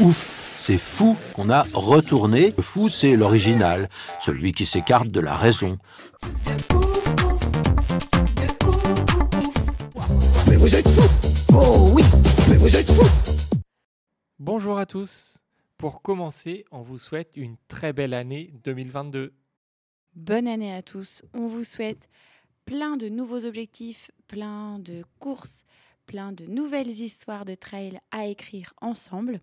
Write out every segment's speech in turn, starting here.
Ouf, c'est fou qu'on a retourné. Le fou, c'est l'original, celui qui s'écarte de la raison. Bonjour à tous. Pour commencer, on vous souhaite une très belle année 2022. Bonne année à tous. On vous souhaite plein de nouveaux objectifs, plein de courses, plein de nouvelles histoires de trail à écrire ensemble.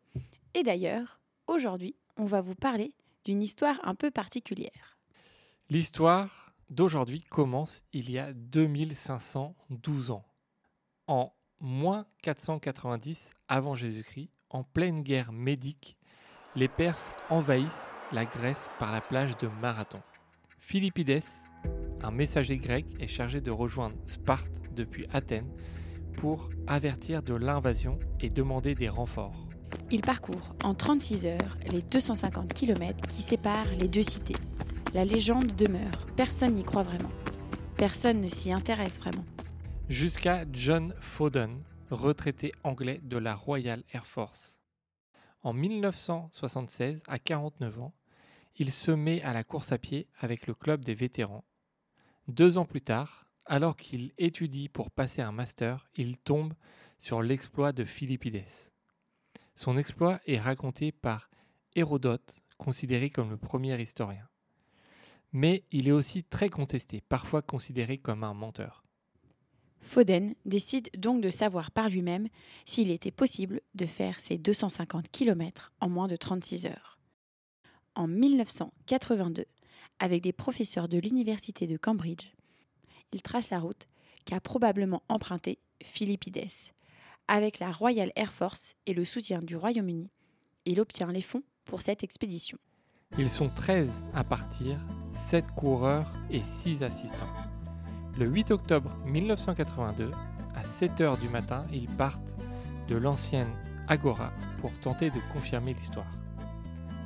Et d'ailleurs, aujourd'hui, on va vous parler d'une histoire un peu particulière. L'histoire d'aujourd'hui commence il y a 2512 ans. En moins 490 avant Jésus-Christ, en pleine guerre médique, les Perses envahissent la Grèce par la plage de Marathon. Philippides, un messager grec, est chargé de rejoindre Sparte depuis Athènes pour avertir de l'invasion et demander des renforts. Il parcourt en 36 heures les 250 km qui séparent les deux cités. La légende demeure, personne n'y croit vraiment. Personne ne s'y intéresse vraiment. jusqu'à John Fowden, retraité anglais de la Royal Air Force. En 1976, à 49 ans, il se met à la course à pied avec le club des vétérans. Deux ans plus tard, alors qu'il étudie pour passer un master, il tombe sur l'exploit de Philippides. Son exploit est raconté par Hérodote, considéré comme le premier historien. Mais il est aussi très contesté, parfois considéré comme un menteur. Foden décide donc de savoir par lui-même s'il était possible de faire ces 250 km en moins de 36 heures. En 1982, avec des professeurs de l'université de Cambridge, il trace la route qu'a probablement empruntée Philippides. Avec la Royal Air Force et le soutien du Royaume-Uni, il obtient les fonds pour cette expédition. Ils sont 13 à partir, 7 coureurs et 6 assistants. Le 8 octobre 1982, à 7 heures du matin, ils partent de l'ancienne Agora pour tenter de confirmer l'histoire.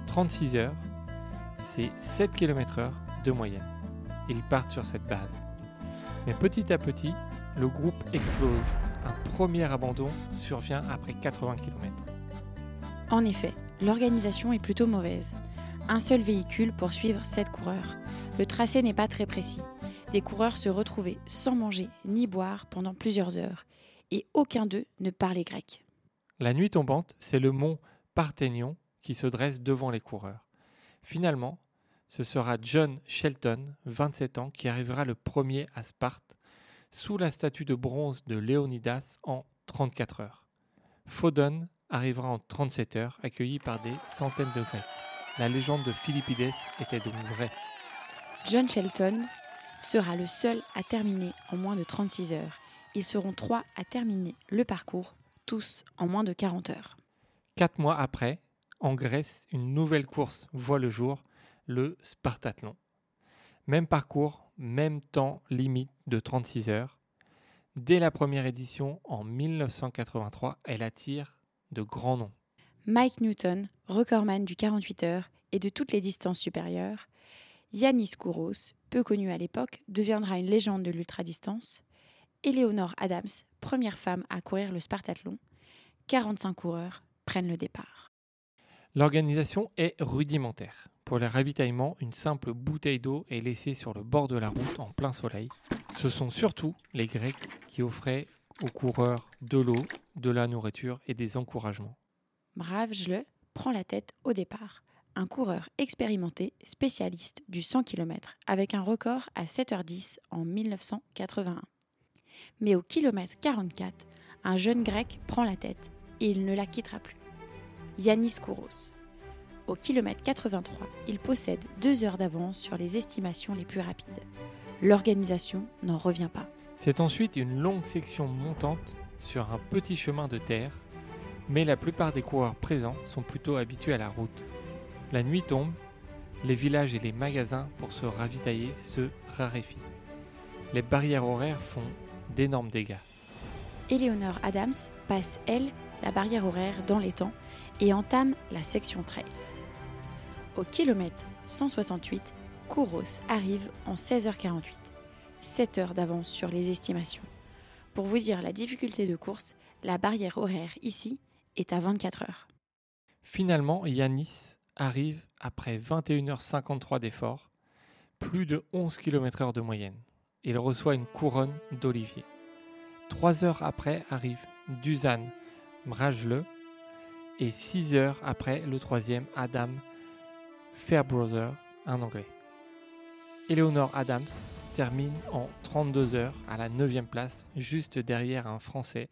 36 heures, c'est 7 km/h de moyenne. Ils partent sur cette base. Mais petit à petit, le groupe explose. Un premier abandon survient après 80 km. En effet, l'organisation est plutôt mauvaise. Un seul véhicule pour suivre sept coureurs. Le tracé n'est pas très précis. Des coureurs se retrouvaient sans manger ni boire pendant plusieurs heures, et aucun d'eux ne parlait grec. La nuit tombante, c'est le mont Parthénion qui se dresse devant les coureurs. Finalement, ce sera John Shelton, 27 ans, qui arrivera le premier à Sparte sous la statue de bronze de Léonidas en 34 heures. Phodon arrivera en 37 heures, accueilli par des centaines de Grecs. La légende de Philippides était donc vraie. John Shelton sera le seul à terminer en moins de 36 heures. Ils seront trois à terminer le parcours, tous en moins de 40 heures. Quatre mois après, en Grèce, une nouvelle course voit le jour, le Spartathlon. Même parcours, même temps limite de 36 heures. Dès la première édition en 1983, elle attire de grands noms. Mike Newton, recordman du 48 heures et de toutes les distances supérieures. Yanis Kouros, peu connu à l'époque, deviendra une légende de l'ultradistance. Eleonore Adams, première femme à courir le Spartathlon. 45 coureurs prennent le départ. L'organisation est rudimentaire. Pour les ravitaillements, une simple bouteille d'eau est laissée sur le bord de la route en plein soleil. Ce sont surtout les Grecs qui offraient aux coureurs de l'eau, de la nourriture et des encouragements. Mravjle prend la tête au départ. Un coureur expérimenté, spécialiste du 100 km, avec un record à 7h10 en 1981. Mais au kilomètre 44, un jeune grec prend la tête et il ne la quittera plus. Yanis Kouros. Au kilomètre 83, il possède deux heures d'avance sur les estimations les plus rapides. L'organisation n'en revient pas. C'est ensuite une longue section montante sur un petit chemin de terre Mais la plupart des coureurs présents sont plutôt habitués à la route. La nuit tombe, les villages et les magasins pour se ravitailler se raréfient. Les barrières horaires font d'énormes dégâts. Eleanor Adams passe, elle, la barrière horaire dans les temps et entame la section trail. Au kilomètre 168, Kouros arrive en 16h48, 7 heures d'avance sur les estimations. Pour vous dire la difficulté de course, la barrière horaire ici est à 24 heures. Finalement, Yanis arrive après 21h53 d'efforts, plus de 11 km/h de moyenne. Il reçoit une couronne d'olivier. Trois heures après arrive Dusan Mrajle et six heures après le troisième Adam Fairbrother, un anglais. Eleanor Adams termine en 32 heures à la 9 place, juste derrière un Français,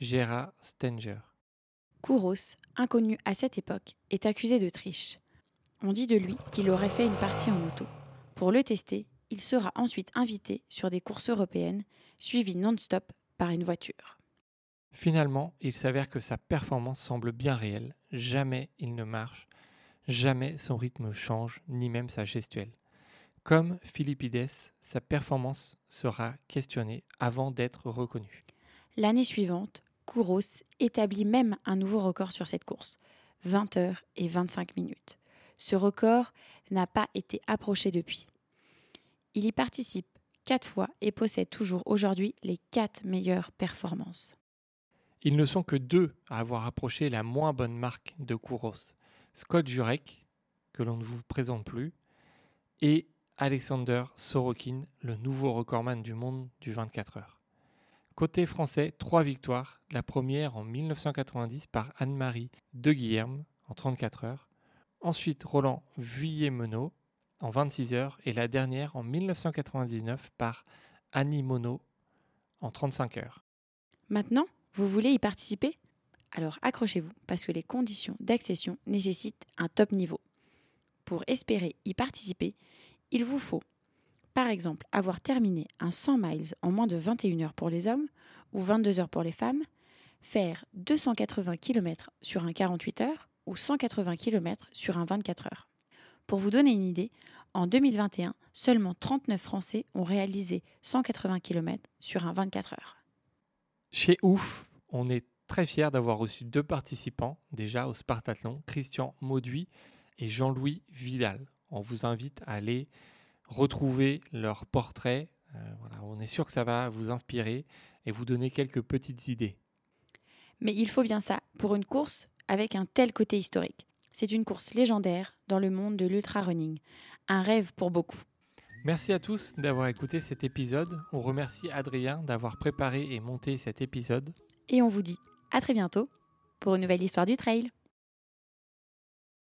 Gérard Stenger. Kouros, inconnu à cette époque, est accusé de triche. On dit de lui qu'il aurait fait une partie en moto. Pour le tester, il sera ensuite invité sur des courses européennes, suivi non-stop par une voiture. Finalement, il s'avère que sa performance semble bien réelle. Jamais il ne marche, jamais son rythme change, ni même sa gestuelle. Comme Philippides, sa performance sera questionnée avant d'être reconnue. L'année suivante, Kouros établit même un nouveau record sur cette course, 20 heures et 25 minutes. Ce record n'a pas été approché depuis. Il y participe quatre fois et possède toujours aujourd'hui les quatre meilleures performances. Ils ne sont que deux à avoir approché la moins bonne marque de Kouros. Scott Jurek, que l'on ne vous présente plus, et Alexander Sorokin, le nouveau recordman du monde du 24 heures. Côté français, trois victoires, la première en 1990 par Anne-Marie De Guillerme en 34 heures, ensuite Roland Vuillet-Menot en 26 heures et la dernière en 1999 par Annie Monod en 35 heures. Maintenant, vous voulez y participer? Alors accrochez-vous parce que les conditions d'accession nécessitent un top niveau. Pour espérer y participer, il vous faut, par exemple, avoir terminé un 100 miles en moins de 21 heures pour les hommes ou 22 heures pour les femmes, faire 280 km sur un 48 heures ou 180 km sur un 24 heures. Pour vous donner une idée, en 2021, seulement 39 Français ont réalisé 180 km sur un 24 heures. Chez Ouf, on est très fiers d'avoir reçu deux participants déjà au Spartathlon, Christian Mauduit et Jean-Louis Vidal. On vous invite à aller retrouver leurs portraits. Euh, voilà, on est sûr que ça va vous inspirer et vous donner quelques petites idées. Mais il faut bien ça pour une course avec un tel côté historique. C'est une course légendaire dans le monde de l'ultra-running. Un rêve pour beaucoup. Merci à tous d'avoir écouté cet épisode. On remercie Adrien d'avoir préparé et monté cet épisode. Et on vous dit à très bientôt pour une nouvelle histoire du trail.